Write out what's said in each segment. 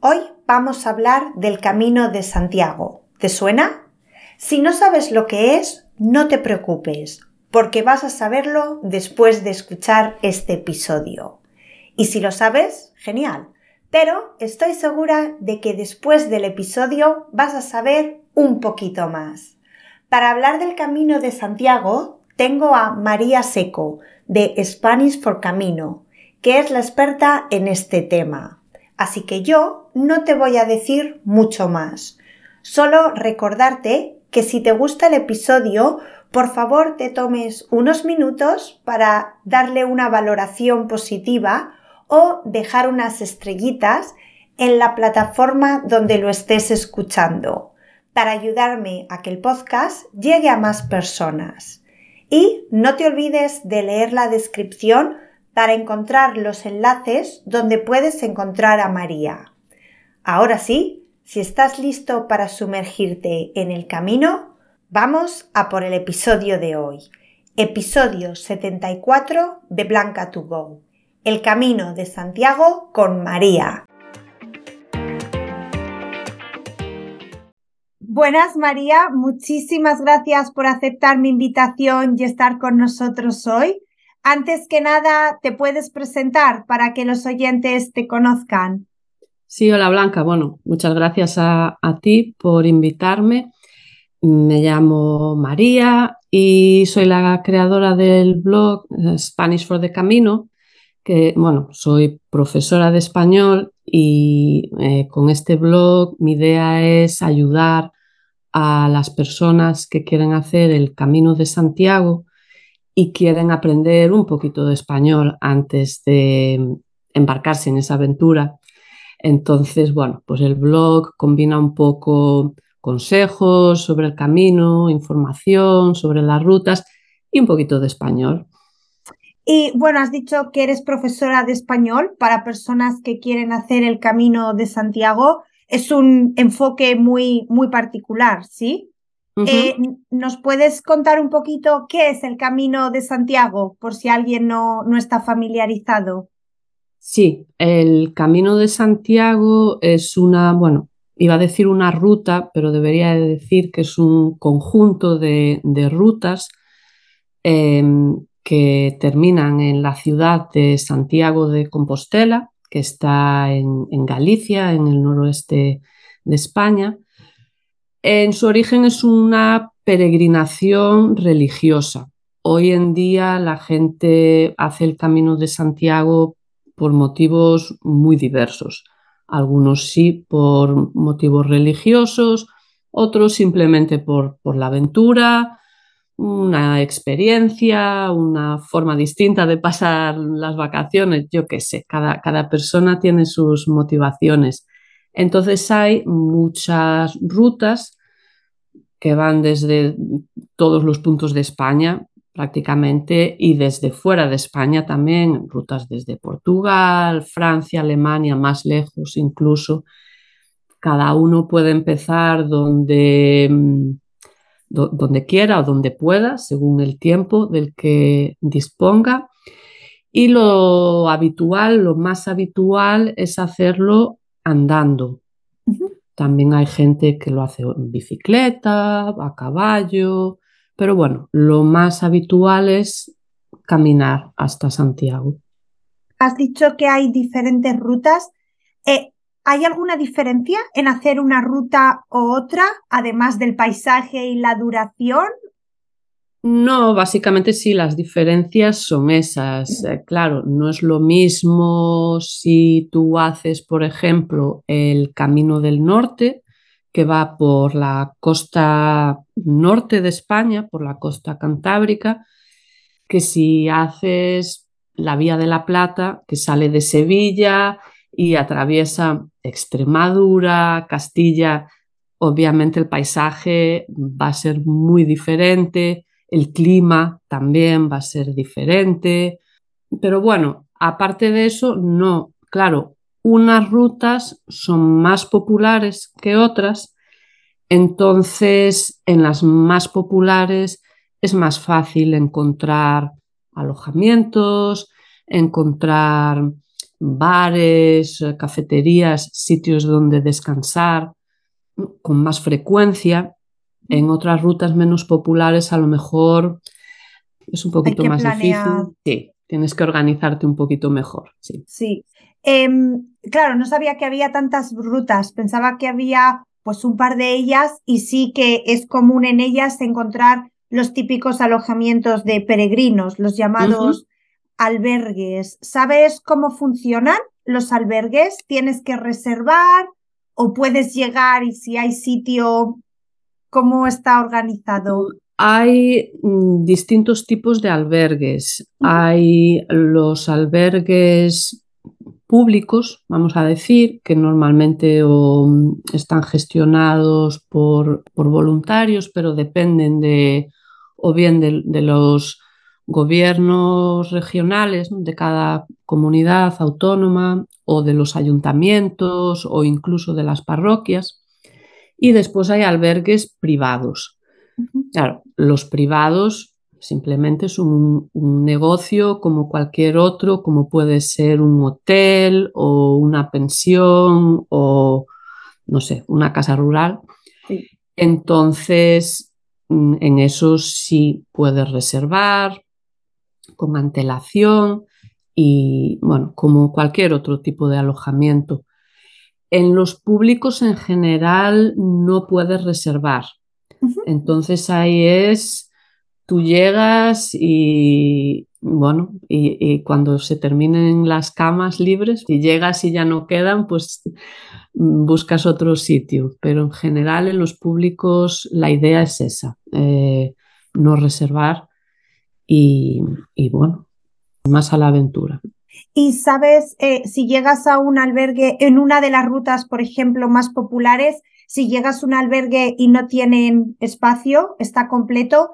Hoy vamos a hablar del Camino de Santiago. ¿Te suena? Si no sabes lo que es, no te preocupes, porque vas a saberlo después de escuchar este episodio. Y si lo sabes, genial. Pero estoy segura de que después del episodio vas a saber un poquito más. Para hablar del Camino de Santiago, tengo a María Seco, de Spanish for Camino, que es la experta en este tema. Así que yo no te voy a decir mucho más. Solo recordarte que si te gusta el episodio, por favor te tomes unos minutos para darle una valoración positiva o dejar unas estrellitas en la plataforma donde lo estés escuchando para ayudarme a que el podcast llegue a más personas. Y no te olvides de leer la descripción para encontrar los enlaces donde puedes encontrar a María. Ahora sí, si estás listo para sumergirte en el camino, vamos a por el episodio de hoy. Episodio 74 de Blanca to Go. El camino de Santiago con María. Buenas María, muchísimas gracias por aceptar mi invitación y estar con nosotros hoy. Antes que nada, ¿te puedes presentar para que los oyentes te conozcan? Sí, hola Blanca. Bueno, muchas gracias a, ti por invitarme. Me llamo María y soy la creadora del blog eh, Spanish for the Camino, que bueno, soy profesora de español y eh, con este blog mi idea es ayudar a las personas que quieren hacer el Camino de Santiago y quieren aprender un poquito de español antes de embarcarse en esa aventura entonces, bueno, pues el blog combina un poco consejos sobre el camino, información sobre las rutas y un poquito de español. Y bueno, has dicho que eres profesora de español para personas que quieren hacer el camino de Santiago. Es un enfoque muy, muy particular, ¿sí? Eh, ¿Nos puedes contar un poquito qué es el camino de Santiago, por si alguien no, no está familiarizado? Sí, el Camino de Santiago es una, bueno, iba a decir una ruta, pero debería decir que es un conjunto de, rutas em, que terminan en la ciudad de Santiago de Compostela, que está en, en, Galicia, en el noroeste de España. En su origen es una peregrinación religiosa. Hoy en día la gente hace el Camino de Santiago por motivos muy diversos. Algunos sí por motivos religiosos, otros simplemente por, por la aventura, una experiencia, una forma distinta de pasar las vacaciones, yo qué sé, cada, cada persona tiene sus motivaciones. Entonces hay muchas rutas que van desde todos los puntos de España, prácticamente y desde fuera de España también, rutas desde Portugal, Francia, Alemania, más lejos incluso. Cada uno puede empezar donde, mm, donde quiera o donde pueda, según el tiempo del que disponga. Y lo habitual, lo más habitual es hacerlo andando. También hay gente que lo hace en bicicleta, a caballo, pero bueno, lo más habitual es caminar hasta Santiago. Has dicho que hay diferentes rutas. Eh, ¿Hay alguna diferencia en hacer una ruta u otra, además del paisaje y la duración? No, básicamente sí, las diferencias son esas. Eh, claro, no es lo mismo si tú haces, por ejemplo, el Camino del Norte, que va por la costa norte de España, por la costa cantábrica, que si haces la Vía de la Plata, que sale de Sevilla y atraviesa Extremadura, Castilla, obviamente el paisaje va a ser muy diferente, el clima también va a ser diferente, pero bueno, aparte de eso, no, claro, unas rutas son más populares que otras, entonces en las más populares es más fácil encontrar alojamientos, encontrar bares, cafeterías, sitios donde descansar con más frecuencia. En otras rutas menos populares a lo mejor es un poquito más difícil. Sí, tienes que organizarte un poquito mejor. Sí. sí. Em, claro, no sabía que había tantas rutas, pensaba que había pues un par de ellas y sí que es común en ellas encontrar los típicos alojamientos de peregrinos, los llamados albergues. ¿Sabes cómo funcionan los albergues? ¿Tienes que reservar o puedes llegar y si hay sitio, cómo está organizado? Hay mm, distintos tipos de albergues. Hay los albergues públicos, vamos a decir, que normalmente están gestionados por, por, voluntarios, pero dependen de o bien de, los gobiernos regionales de cada comunidad autónoma o de los ayuntamientos o incluso de las parroquias. Y después hay albergues privados. Claro, los privados Simplemente es un, negocio como cualquier otro, como puede ser un hotel o una pensión o, no sé, una casa rural. Entonces, mm, en eso sí puedes reservar con antelación y, bueno, como cualquier otro tipo de alojamiento. En los públicos en general no puedes reservar. Entonces ahí es tú llegas y, bueno, y, cuando se terminen las camas libres, si llegas y ya no quedan, pues buscas otro sitio. Pero en general en los públicos la idea es esa, eh, no reservar y, bueno, más a la aventura. Y sabes, eh, si llegas a un albergue en una de las rutas, por ejemplo, más populares, si llegas a un albergue y no tienen espacio, está completo,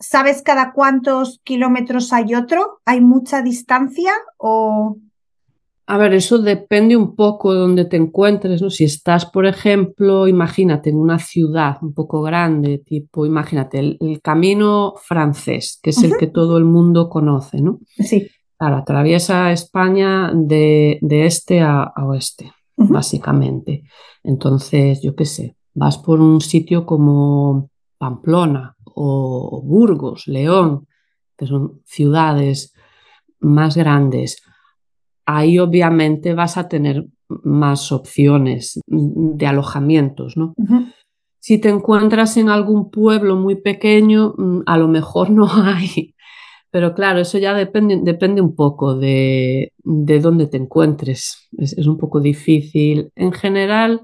¿Sabes cada cuántos kilómetros hay otro? ¿Hay mucha distancia o...? A ver, eso depende un poco de donde te encuentres, ¿no? Si estás, por ejemplo, imagínate en una ciudad un poco grande, tipo, imagínate el, camino francés, que es el que todo el mundo conoce, ¿no? Sí. Claro, atraviesa España de, este a, oeste, básicamente. Entonces, yo qué sé, vas por un sitio como Pamplona o Burgos, León, que son ciudades más grandes, ahí obviamente vas a tener más opciones de alojamientos, ¿no? Si te encuentras en algún pueblo muy pequeño, mm, a lo mejor no hay. Pero claro, eso ya depende, depende un poco de, de dónde te encuentres. Es, es, un poco difícil. En general,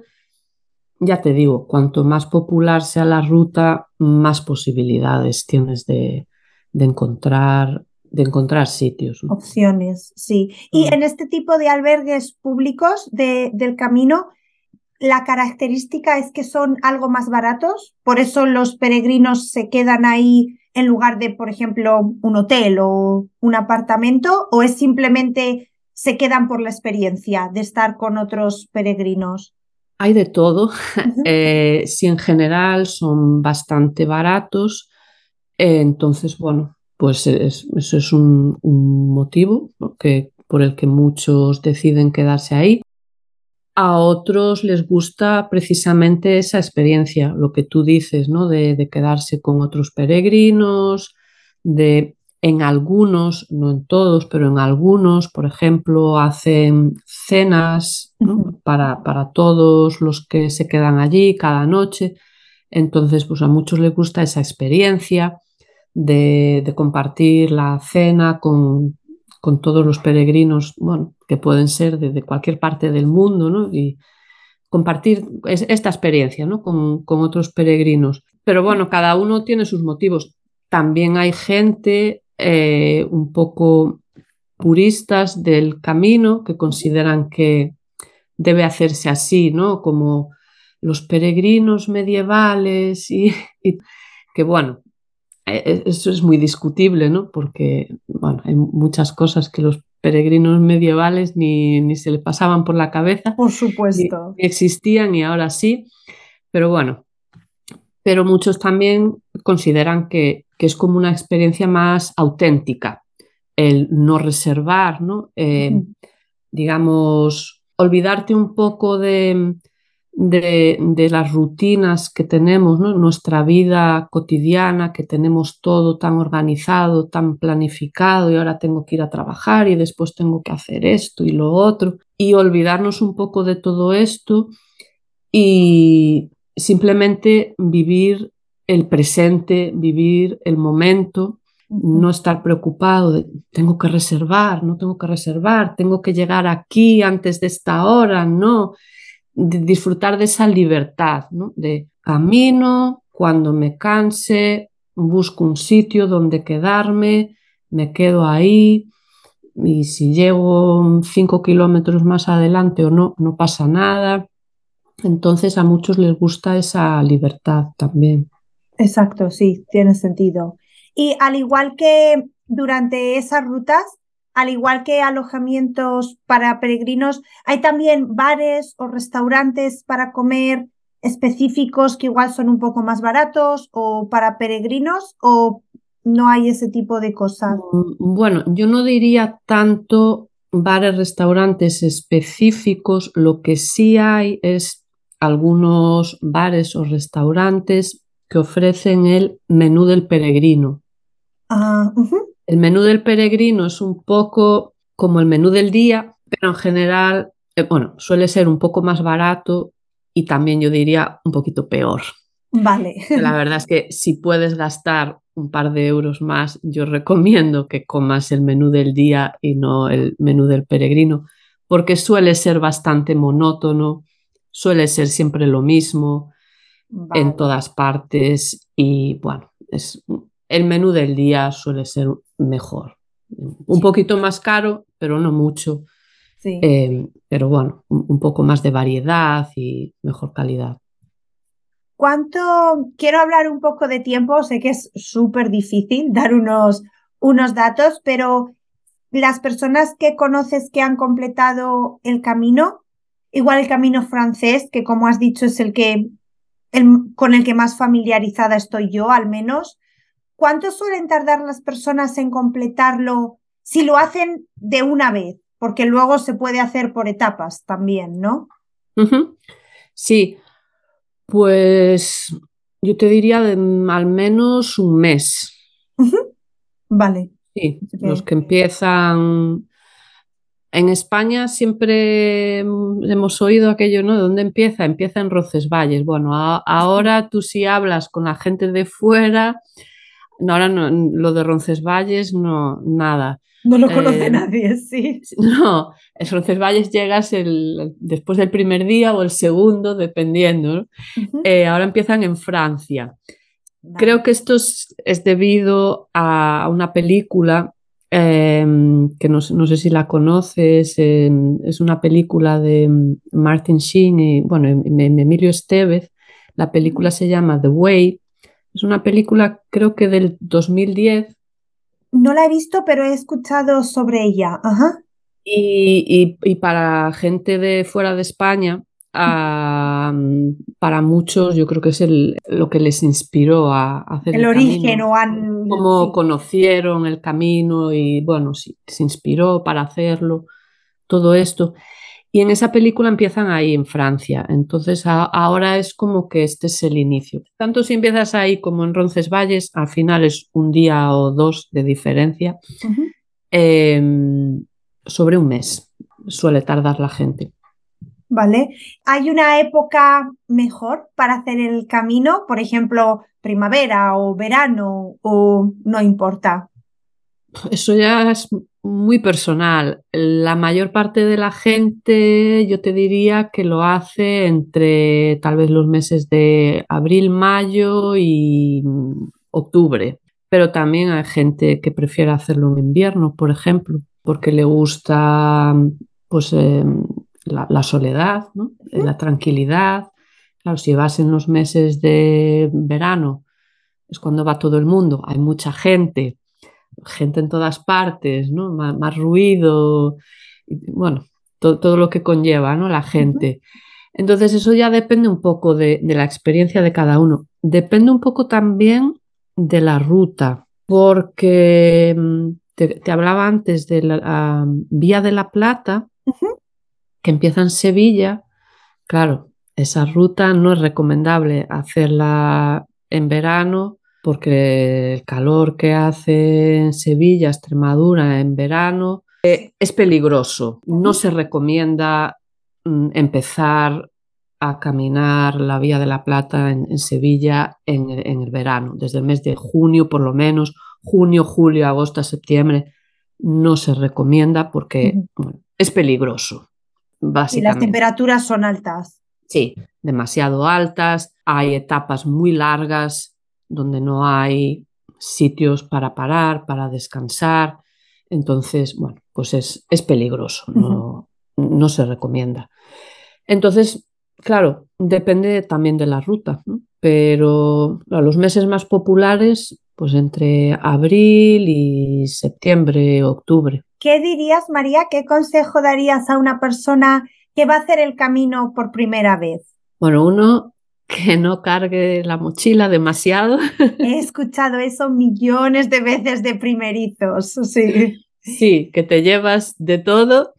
ya te digo, cuanto más popular sea la ruta, más posibilidades tienes de, encontrar de encontrar sitios. Opciones, sí. Y mm. en este tipo de albergues públicos del camino, la característica es que son algo más baratos, por eso los peregrinos se quedan ahí en lugar de, por ejemplo, un hotel o un apartamento, o es simplemente se quedan por la experiencia de estar con otros peregrinos hay de todo. Eh, si en general son bastante baratos, eh, entonces, bueno, pues eso es un, motivo que, por el que muchos deciden quedarse ahí. A otros les gusta precisamente esa experiencia, lo que tú dices, ¿no? De, de quedarse con otros peregrinos, de en algunos, no en todos, pero en algunos, por ejemplo, hacen cenas para, para, todos los que se quedan allí cada noche. Entonces, pues a muchos les gusta esa experiencia de, compartir la cena con, todos los peregrinos, bueno, que pueden ser de, cualquier parte del mundo, ¿no? Y compartir esta experiencia, ¿no? Con, con otros peregrinos. Pero bueno, cada uno tiene sus motivos. También hay gente eh, un poco puristas del camino que consideran que debe hacerse así, ¿no? Como los peregrinos medievales y, que bueno, eso es muy discutible, ¿no? Porque, bueno, hay muchas cosas que los peregrinos medievales ni, ni se le pasaban por la cabeza. Por supuesto. Ni existían y ahora sí. Pero bueno, pero muchos también consideran que, es como una experiencia más auténtica, el no reservar, ¿no? Eh, digamos, olvidarte un poco de, de, las rutinas que tenemos, ¿no? nuestra vida cotidiana, que tenemos todo tan organizado, tan planificado y ahora tengo que ir a trabajar y después tengo que hacer esto y lo otro, y olvidarnos un poco de todo esto y simplemente vivir el presente, vivir el momento, no estar preocupado de tengo que reservar, no tengo que reservar, tengo que llegar aquí antes de esta hora, no disfrutar de esa libertad, ¿no? de camino, cuando me canse, busco un sitio donde quedarme, me quedo ahí y si llego cinco kilómetros más adelante o no, no pasa nada. Entonces a muchos les gusta esa libertad también. Exacto, sí, tiene sentido. Y al igual que durante esas rutas, al igual que alojamientos para peregrinos, hay también bares o restaurantes para comer específicos que igual son un poco más baratos o para peregrinos o no hay ese tipo de cosas. Mm, bueno, yo no diría tanto bares, restaurantes específicos, lo que sí hay es algunos bares o restaurantes que ofrecen el menú del peregrino. Ah, el menú del peregrino es un poco como el menú del día, pero en general, eh, bueno, suele ser un poco más barato y también yo diría un poquito peor. Vale. La verdad es que si puedes gastar un par de euros más, yo recomiendo que comas el menú del día y no el menú del peregrino, porque suele ser bastante monótono, suele ser siempre lo mismo en todas partes y bueno, es el menú del día suele ser mejor. Un poquito más caro, pero no mucho. Eh, pero bueno, un, poco más de variedad y mejor calidad. ¿Cuánto? Quiero hablar un poco de tiempo, sé que es súper difícil dar unos, unos datos, pero las personas que conoces que han completado el camino, igual el camino francés, que como has dicho es el que el, con el que más familiarizada estoy yo, al menos, ¿Cuánto suelen tardar las personas en completarlo si lo hacen de una vez? Porque luego se puede hacer por etapas también, ¿no? Sí, pues yo te diría de al menos un mes. Vale. Sí, los que empiezan en España siempre hemos oído aquello, ¿no? ¿Dónde empieza? Empieza en Roncesvalles. Bueno, ahora tú si hablas con la gente de fuera, ahora no, lo de Roncesvalles, no, nada. No lo conoce eh, nadie, sí. No, el Roncesvalles llegas el, después del primer día o el segundo, dependiendo. Eh, ahora empiezan en Francia. Creo que esto es, debido a una película em, que no, sé si la conoces, em, es una película de Martin Sheen y bueno, Emilio Estevez. La película se llama The Way es una película creo que del 2010. No la he visto, pero he escuchado sobre ella. Ajá. Y, para gente de fuera de España, para muchos yo creo que es el, lo que les inspiró a, hacer el, origen o han... Cómo conocieron el camino y bueno, sí, se inspiró para hacerlo, todo esto. Y en esa película empiezan ahí en Francia. Entonces ahora es como que este es el inicio. Tanto si empiezas ahí como en Roncesvalles, al final es un día o dos de diferencia. Em, sobre un mes suele tardar la gente. Vale. ¿Hay una época mejor para hacer el camino? Por ejemplo, primavera o verano o no importa. Eso ya es muy personal. La mayor parte de la gente, yo te diría que lo hace entre tal vez los meses de abril, mayo y octubre. Pero también hay gente que prefiere hacerlo en invierno, por ejemplo, porque le gusta pues, em, la, soledad, la tranquilidad. Claro, si vas en los meses de verano, es cuando va todo el mundo, hay mucha gente, gente en todas partes, ¿no? más, ruido, bueno, todo lo que conlleva ¿no? la gente. Entonces eso ya depende un poco de, la experiencia de cada uno. Depende un poco también de la ruta, porque mm, te, hablaba antes de la Vía de la Plata, que empieza en Sevilla, claro, esa ruta no es recomendable hacerla en verano porque el calor que hace en Sevilla, Extremadura en verano, eh, es peligroso. No se recomienda mm, empezar a caminar la Vía de la Plata en, Sevilla en, el verano, desde el mes de junio por lo menos, junio, julio, agosto, septiembre, no se recomienda porque es peligroso. Y las temperaturas son altas. Sí, demasiado altas, hay etapas muy largas donde no hay sitios para parar, para descansar. Entonces, bueno, pues es, es peligroso, no, no, se recomienda. Entonces, claro, depende también de la ruta, pero los meses más populares, pues entre abril y septiembre, octubre. ¿Qué dirías, María? ¿Qué consejo darías a una persona que va a hacer el camino por primera vez? Bueno, uno que no cargue la mochila demasiado. He escuchado eso millones de veces de primerizos, sí. Sí, que te llevas de todo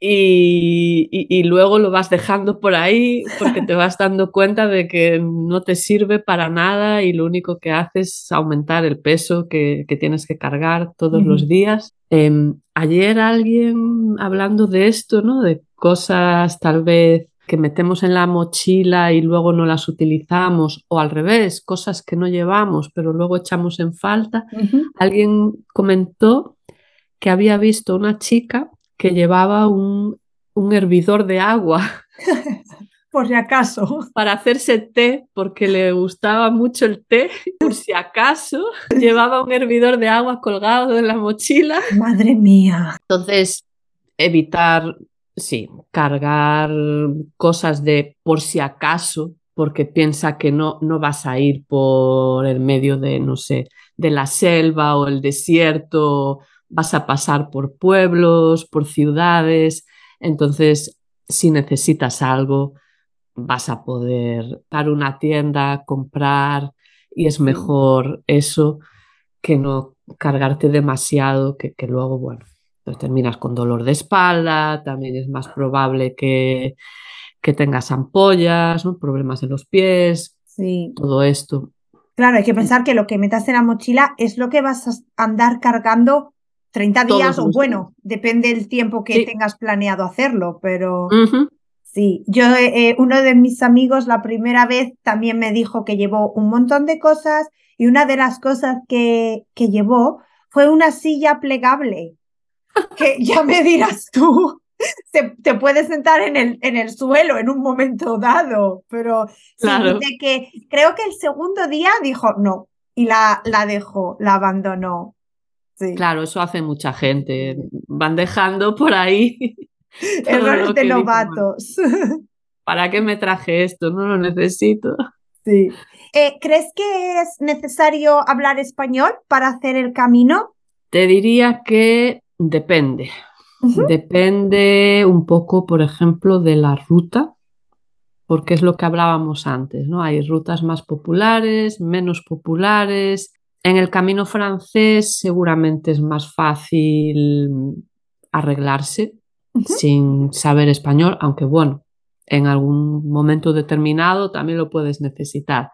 y, luego lo vas dejando por ahí porque te vas dando cuenta de que no te sirve para nada y lo único que haces es aumentar el peso que, tienes que cargar todos los días. Em, ayer alguien hablando de esto, ¿no? De cosas tal vez que metemos en la mochila y luego no las utilizamos, o al revés, cosas que no llevamos pero luego echamos en falta. Alguien comentó que había visto una chica que llevaba un, un hervidor de agua. por si acaso. Para hacerse té, porque le gustaba mucho el té, por si acaso, llevaba un hervidor de agua colgado en la mochila. Madre mía. Entonces, evitar sí, cargar cosas de por si acaso, porque piensa que no, no vas a ir por el medio de, no sé, de la selva o el desierto, vas a pasar por pueblos, por ciudades, entonces si necesitas algo, vas a poder dar una tienda, comprar, y es mejor eso que no cargarte demasiado, que, que luego, bueno, terminas con dolor de espalda, también es más probable que, que tengas ampollas, problemas en los pies, sí. todo esto. Claro, hay que pensar que lo que metas en la mochila es lo que vas a andar cargando 30 días o bueno, depende del tiempo que tengas planeado hacerlo, pero sí, yo, eh, uno de mis amigos la primera vez también me dijo que llevó un montón de cosas y una de las cosas que, que llevó fue una silla plegable que ya me dirás tú, te puedes sentar en el, en el suelo en un momento dado, pero claro. que creo que el segundo día dijo no y la, la dejó, la abandonó. Claro, eso hace mucha gente. Van dejando por ahí. Errores de novatos. ¿Para qué me traje esto? No lo necesito. Sí. Eh, ¿Crees que es necesario hablar español para hacer el camino? Te diría que Depende. Depende un poco, por ejemplo, de la ruta, porque es lo que hablábamos antes, ¿no? Hay rutas más populares, menos populares. En el camino francés seguramente es más fácil arreglarse sin saber español, aunque bueno, en algún momento determinado también lo puedes necesitar.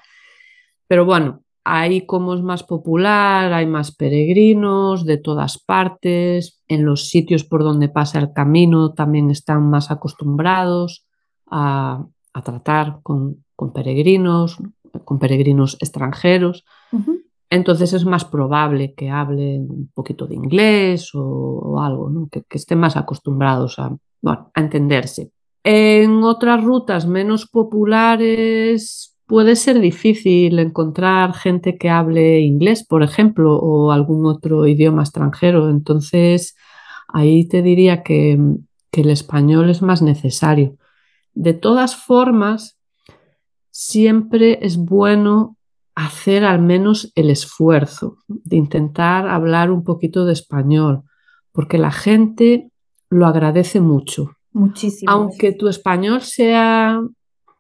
Pero bueno, Ahí como es más popular, hay más peregrinos de todas partes, en los sitios por donde pasa el camino también están más acostumbrados a, tratar con, peregrinos, con peregrinos extranjeros. Entonces es más probable que hablen un poquito de inglés o, algo, que, estén más acostumbrados a, a entenderse. En otras rutas menos populares, puede ser difícil encontrar gente que hable inglés, por ejemplo, o algún otro idioma extranjero. Entonces, ahí te diría que, el español es más necesario. De todas formas, siempre es bueno hacer al menos el esfuerzo de intentar hablar un poquito de español, porque la gente lo agradece mucho. Muchísimo. Aunque tu español sea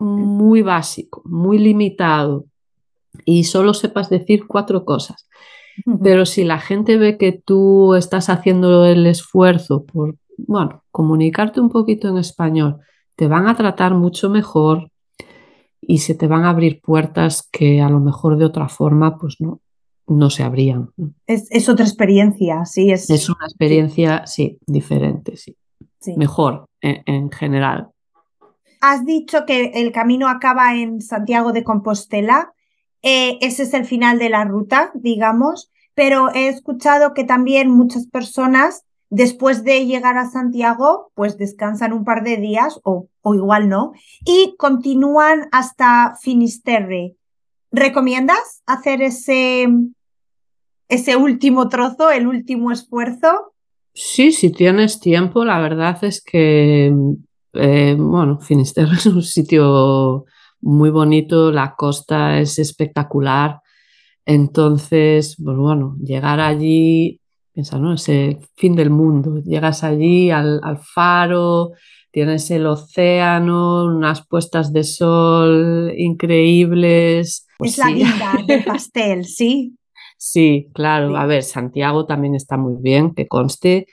muy básico, muy limitado y solo sepas decir cuatro cosas. Pero si la gente ve que tú estás haciendo el esfuerzo por bueno, comunicarte un poquito en español, te van a tratar mucho mejor y se te van a abrir puertas que a lo mejor de otra forma pues no, no se abrían. Es, otra experiencia, sí. Es, es una experiencia, sí, diferente, sí. Mejor en, general. Has dicho que el camino acaba en Santiago de Compostela. Eh, ese es el final de la ruta, digamos, pero he escuchado que también muchas personas después de llegar a Santiago, pues descansan un par de días o, o igual no, y continúan hasta Finisterre. ¿Recomiendas hacer ese, ese último trozo, el último esfuerzo? Sí, si tienes tiempo, la verdad es que, eh, bueno, Finisterre es un sitio muy bonito, la costa es espectacular. Entonces, pues bueno, llegar allí, piensa, ¿no? Es el fin del mundo. Llegas allí al, faro, tienes el océano, unas puestas de sol increíbles. Pues es la guinda del pastel, ¿sí? Sí, claro. A ver, Santiago también está muy bien, que conste.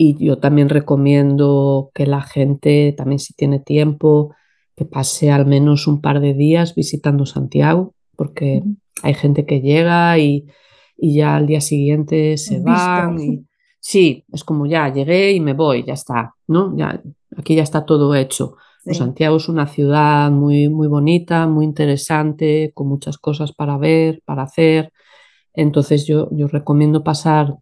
Y yo también recomiendo que la gente, también si tiene tiempo, que pase al menos un par de días visitando Santiago, porque hay gente que llega y, ya al día siguiente se van. sí, es como ya llegué y me voy, ya está, ¿no? Ya, aquí ya está todo hecho. Pues Santiago es una ciudad muy, muy bonita, muy interesante, con muchas cosas para ver, para hacer. Entonces yo, yo recomiendo pasar,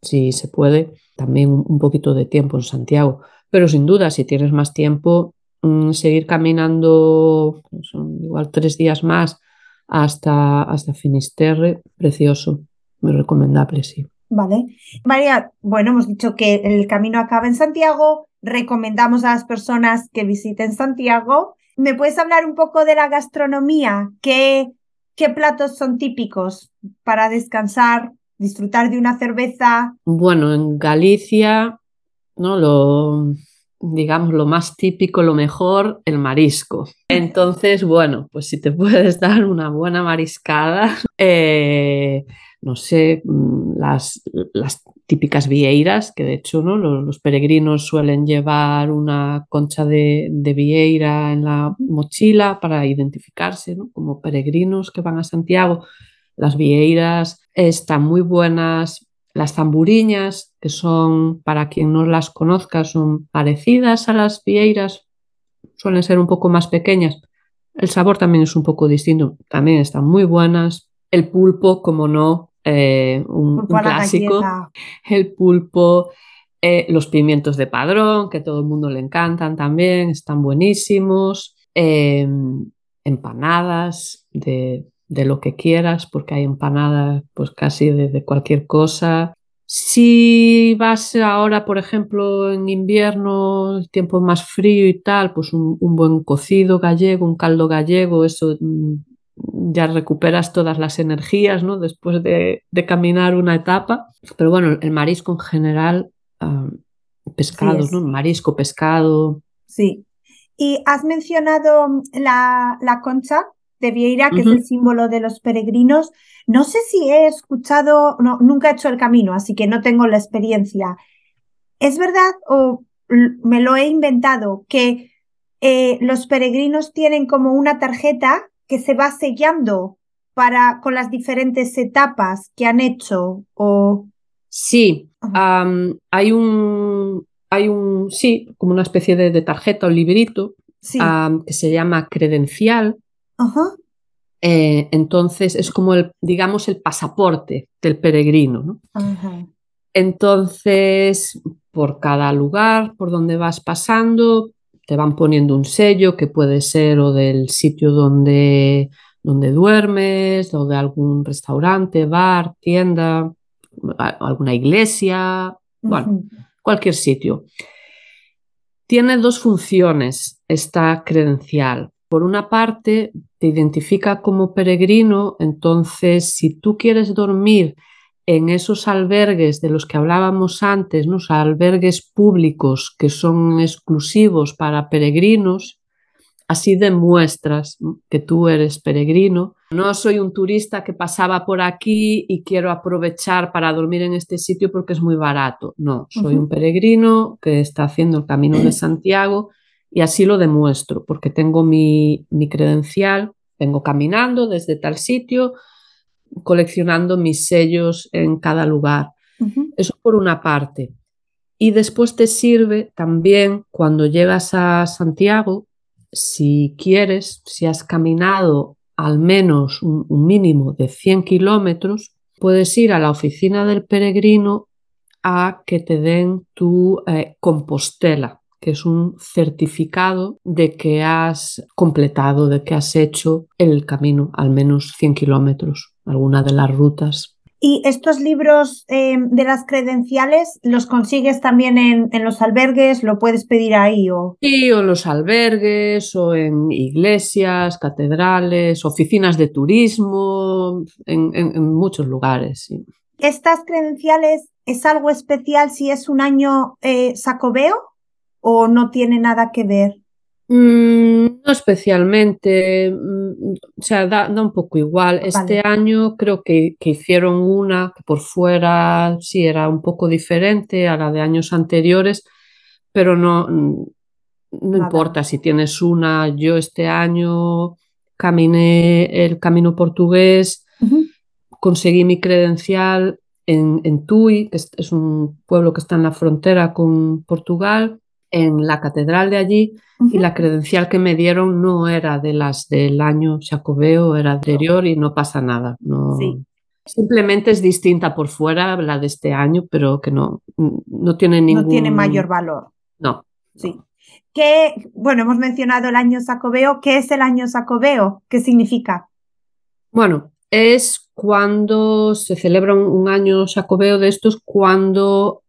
si se puede, también un, poquito de tiempo en Santiago. Pero sin duda, si tienes más tiempo, mm, seguir caminando pues, igual tres días más hasta, hasta Finisterre, precioso, muy recomendable, sí. Vale. María, bueno, hemos dicho que el camino acaba en Santiago, recomendamos a las personas que visiten Santiago. ¿Me puedes hablar un poco de la gastronomía? ¿Qué, ¿Qué platos son típicos para descansar, disfrutar de una cerveza? Bueno, en Galicia, ¿no? Lo, digamos, lo más típico, lo mejor, el marisco. Entonces, bueno, pues si te puedes dar una buena mariscada, eh, no sé, mm, las, las típicas vieiras, que de hecho ¿no? los, peregrinos suelen llevar una concha de, vieira en la mochila para identificarse como peregrinos que van a Santiago. Las vieiras están muy buenas. Las zamburiñas, que son, para quien no las conozca, son parecidas a las vieiras, suelen ser un poco más pequeñas. El sabor también es un poco distinto, también están muy buenas. El pulpo, como no, eh, un, clásico, el pulpo, eh, los pimientos de padrón, que todo el mundo le encantan también, están buenísimos, em, empanadas de, lo que quieras, porque hay empanadas pues casi de, cualquier cosa. Si vas ahora, por ejemplo, en invierno, el tiempo más frío y tal, pues un, un buen cocido gallego, un caldo gallego, eso mm, ya recuperas todas las energías ¿no? después de, caminar una etapa. Pero bueno, el marisco en general, pescado, ¿no? Marisco, pescado. Sí. Y has mencionado la, concha de Vieira, que es el símbolo de los peregrinos. No sé si he escuchado, no, nunca he hecho el camino, así que no tengo la experiencia. ¿Es verdad o me lo he inventado que eh, los peregrinos tienen como una tarjeta que se va sellando para, con las diferentes etapas que han hecho? O... Sí, hay un, hay un, sí, como una especie de, tarjeta o librito que se llama credencial. Eh, entonces es como el, digamos, el pasaporte del peregrino. Entonces, por cada lugar por donde vas pasando, te van poniendo un sello que puede ser o del sitio donde, donde duermes, o de algún restaurante, bar, tienda, alguna iglesia, bueno, cualquier sitio. Tiene dos funciones esta credencial. Por una parte, te identifica como peregrino, entonces si tú quieres dormir en esos albergues de los que hablábamos antes, los albergues públicos que son exclusivos para peregrinos, así demuestras que tú eres peregrino. No soy un turista que pasaba por aquí y quiero aprovechar para dormir en este sitio porque es muy barato. No, soy un peregrino que está haciendo el camino de Santiago y así lo demuestro porque tengo mi, credencial, vengo caminando desde tal sitio, coleccionando mis sellos en cada lugar. Eso por una parte. Y después te sirve también cuando llegas a Santiago, si quieres, si has caminado al menos un, mínimo de 100 kilómetros, puedes ir a la oficina del peregrino a que te den tu eh, compostela, que es un certificado de que has completado, de que has hecho el camino, al menos 100 kilómetros, alguna de las rutas ¿Y estos libros eh, de las credenciales los consigues también en, los albergues? ¿Lo puedes pedir ahí? O... Sí, o en los albergues, o en iglesias, catedrales, oficinas de turismo, en, muchos lugares. ¿Estas credenciales es algo especial si es un año eh, sacobeo o no tiene nada que ver? Mm, no especialmente, mm, o sea, da, un poco igual. Este año creo que, hicieron una que por fuera sí era un poco diferente a la de años anteriores, pero no, mm, no importa si tienes una. Yo este año caminé el camino portugués, conseguí mi credencial en, en Tui, que es un pueblo que está en la frontera con Portugal, en la catedral de allí y la credencial que me dieron no era de las del año jacobeo, era anterior y no pasa nada. No, Simplemente es distinta por fuera la de este año, pero que no, no tiene ningún... No tiene mayor valor. No. Sí. ¿Qué, bueno, hemos mencionado el año sacobeo. ¿Qué es el año sacobeo? ¿Qué significa? Bueno, es cuando se celebra un, año sacobeo de estos, cuando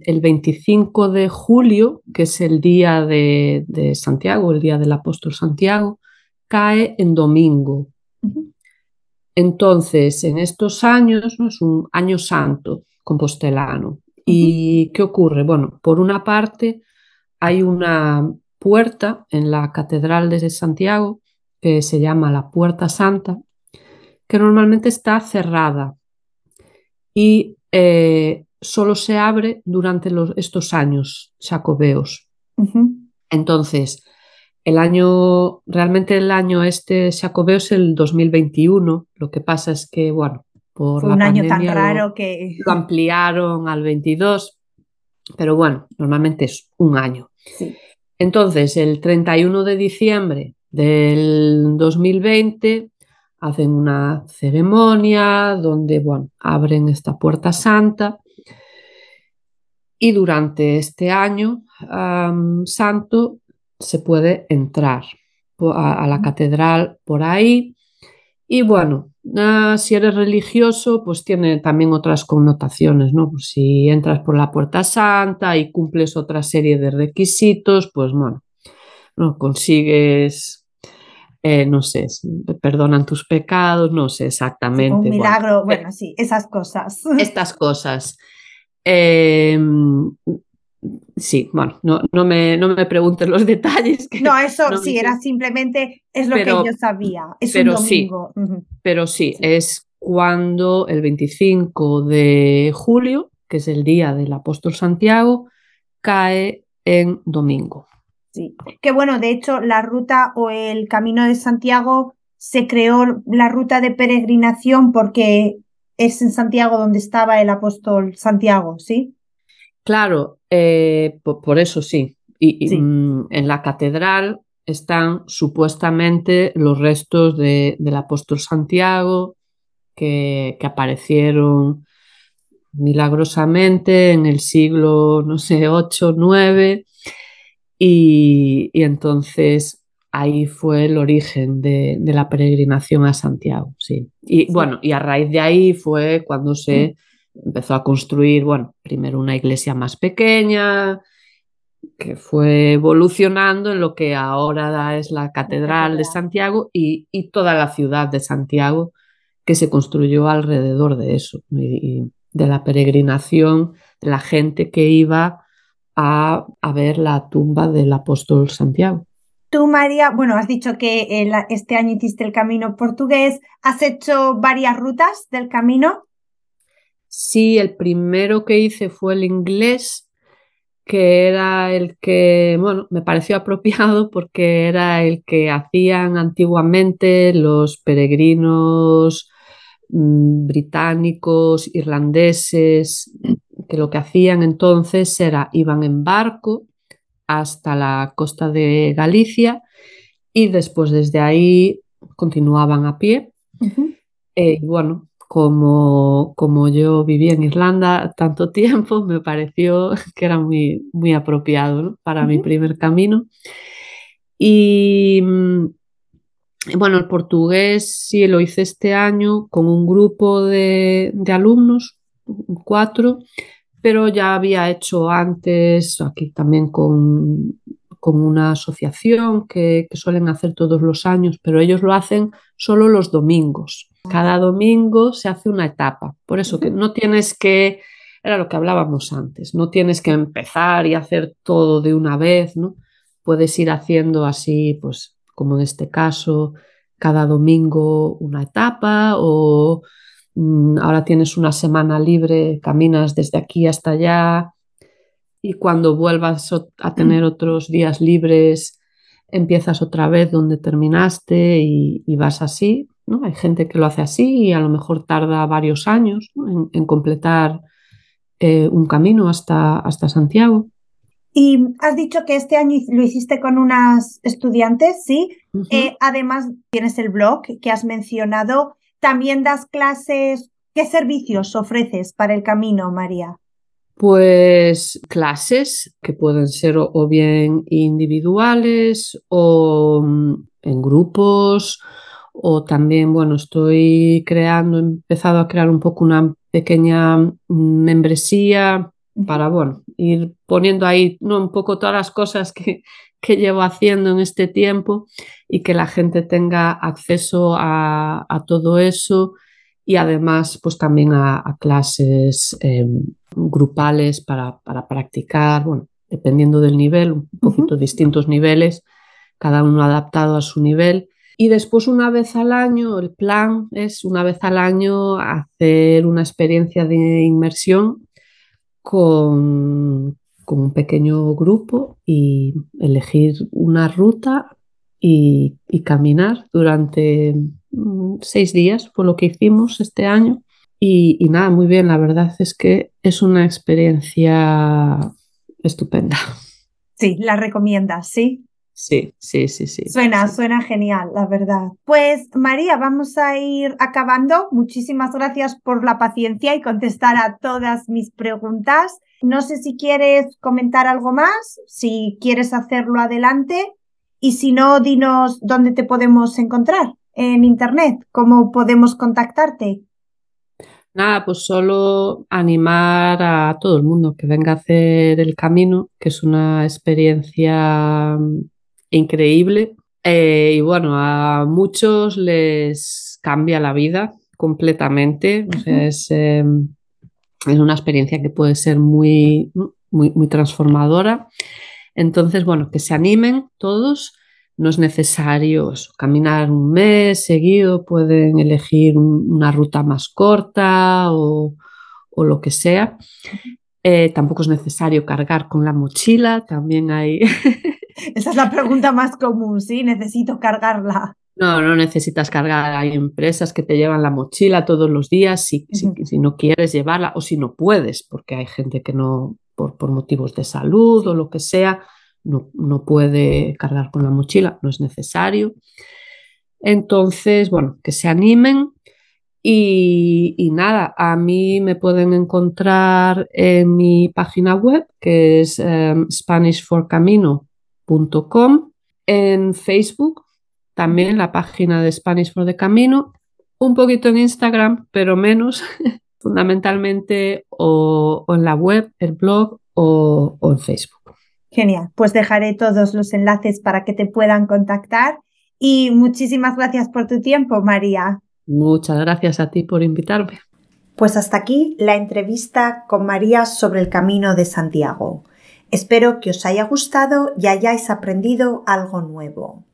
el 25 de julio, que es el día de, Santiago, el día del apóstol Santiago, cae en domingo. Entonces, en estos años, ¿no? es un año santo compostelano. ¿Y qué ocurre? Bueno, por una parte, hay una puerta en la Catedral de Santiago que se llama la Puerta Santa, que normalmente está cerrada. Y eh, solo se abre durante estos años jacobeos. Entonces, el año, realmente el año este jacobeo es el 2021. Lo que pasa es que, bueno, por un año tan raro que lo ampliaron al 22, pero bueno, normalmente es un año. Entonces, el 31 de diciembre del 2020 hacen una ceremonia donde, bueno, abren esta puerta santa y durante este año santo se puede entrar a, la catedral por ahí. Y bueno, ah, si eres religioso, pues tiene también otras connotaciones, ¿no? Pues si entras por la puerta santa y cumples otra serie de requisitos, pues bueno, no consigues, eh, no sé, perdonan tus pecados, no sé exactamente. un milagro, bueno, eh, sí, esas cosas. Estas cosas. Em, sí, bueno, no, no, me, no me preguntes los detalles. no, eso sí, era simplemente, es lo que yo sabía. Es pero un domingo. Sí, pero sí, es cuando el 25 de julio, que es el día del apóstol Santiago, cae en domingo. Sí, que bueno, de hecho, la ruta o el camino de Santiago se creó la ruta de peregrinación porque es en Santiago donde estaba el apóstol Santiago, ¿sí? Claro, eh, por, eso sí. Y, mm, en la catedral están supuestamente los restos del apóstol Santiago que, aparecieron milagrosamente en el siglo, no sé, 8, 9. Y, y entonces ahí fue el origen de, la peregrinación a Santiago, sí. Y bueno, y a raíz de ahí fue cuando se empezó a construir, bueno, primero una iglesia más pequeña, que fue evolucionando en lo que ahora es la Catedral de Santiago y, toda la ciudad de Santiago que se construyó alrededor de eso, y, de la peregrinación, de la gente que iba a, a ver la tumba del apóstol Santiago. Tú, María, bueno, has dicho que este año hiciste el camino portugués. ¿Has hecho varias rutas del camino? Sí, el primero que hice fue el inglés, que era el que, bueno, me pareció apropiado porque era el que hacían antiguamente los peregrinos mm, británicos, irlandeses, que lo que hacían entonces era iban en barco hasta la costa de Galicia y después desde ahí continuaban a pie. Eh, y bueno, como, como yo viví en Irlanda tanto tiempo, me pareció que era muy, muy apropiado para mi primer camino. Y mm, bueno, el portugués sí lo hice este año con un grupo de, de alumnos, cuatro, pero ya había hecho antes, aquí también con, una asociación que, suelen hacer todos los años, pero ellos lo hacen solo los domingos. Cada domingo se hace una etapa, por eso que no tienes que, era lo que hablábamos antes, no tienes que empezar y hacer todo de una vez, ¿no? Puedes ir haciendo así, pues como en este caso, cada domingo una etapa o ahora tienes una semana libre, caminas desde aquí hasta allá y cuando vuelvas a tener otros días libres, empiezas otra vez donde terminaste y, vas así. ¿no? Hay gente que lo hace así y a lo mejor tarda varios años en, completar eh, un camino hasta, hasta Santiago. Y has dicho que este año lo hiciste con unas estudiantes, ¿sí? Eh, además, tienes el blog que has mencionado. También das clases. ¿Qué servicios ofreces para el camino, María? Pues clases que pueden ser o bien individuales o mm, en grupos o también, bueno, estoy creando, he empezado a crear un poco una pequeña membresía para, bueno, ir poniendo ahí ¿no? un poco todas las cosas que, que llevo haciendo en este tiempo y que la gente tenga acceso a, todo eso y además pues también a, clases em, grupales para, practicar, bueno, dependiendo del nivel, un poquito distintos niveles, cada uno adaptado a su nivel. Y después una vez al año, el plan es una vez al año hacer una experiencia de inmersión con, con un pequeño grupo y elegir una ruta y, caminar durante mm, seis días, por lo que hicimos este año. Y, y, nada, muy bien, la verdad es que es una experiencia estupenda. Sí, la recomiendas, ¿sí? Sí, sí, sí, sí. Suena, suena genial, la verdad. Pues María, vamos a ir acabando. Muchísimas gracias por la paciencia y contestar a todas mis preguntas. No sé si quieres comentar algo más, si quieres hacerlo adelante y si no, dinos dónde te podemos encontrar en Internet, cómo podemos contactarte. Nada, pues solo animar a todo el mundo que venga a hacer el camino, que es una experiencia increíble. Eh, y bueno, a muchos les cambia la vida completamente. es, em, es, una experiencia que puede ser muy, muy, muy transformadora. Entonces, bueno, que se animen todos. No es necesario caminar un mes seguido, pueden elegir una ruta más corta o, o lo que sea. Eh, tampoco es necesario cargar con la mochila, también hay Esa es la pregunta más común, ¿sí? Necesito cargarla. No, no necesitas cargar. Hay empresas que te llevan la mochila todos los días si, si, no quieres llevarla o si no puedes, porque hay gente que no, por, por motivos de salud o lo que sea, no, no, puede cargar con la mochila, no es necesario. Entonces, bueno, que se animen y, y, nada, a mí me pueden encontrar en mi página web que es um, Spanish for Camino en Facebook, también la página de Spanish for the Camino, un poquito en Instagram, pero menos, fundamentalmente o, en la web, el blog o, o en Facebook. Genial, pues dejaré todos los enlaces para que te puedan contactar y muchísimas gracias por tu tiempo, María. Muchas gracias a ti por invitarme. Pues hasta aquí la entrevista con María sobre el Camino de Santiago. Espero que os haya gustado y hayáis aprendido algo nuevo.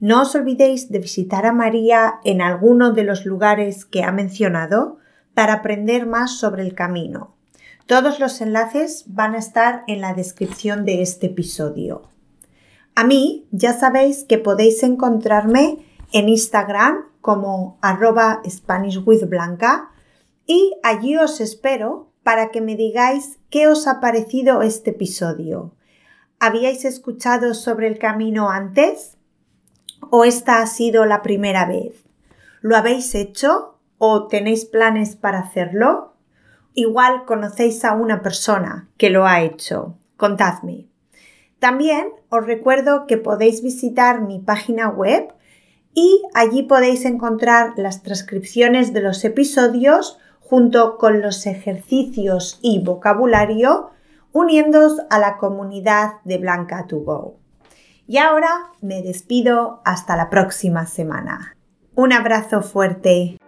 No os olvidéis de visitar a María en alguno de los lugares que ha mencionado para aprender más sobre el camino. Todos los enlaces van a estar en la descripción de este episodio. A mí ya sabéis que podéis encontrarme en Instagram como arroba SpanishWithBlanca y allí os espero para que me digáis qué os ha parecido este episodio. ¿Habíais escuchado sobre el camino antes? ¿O esta ha sido la primera vez? ¿Lo habéis hecho o tenéis planes para hacerlo? Igual conocéis a una persona que lo ha hecho. Contadme. También os recuerdo que podéis visitar mi página web y allí podéis encontrar las transcripciones de los episodios junto con los ejercicios y vocabulario, uniéndos a la comunidad de Blanca to Go. Y ahora me despido hasta la próxima semana. Un abrazo fuerte.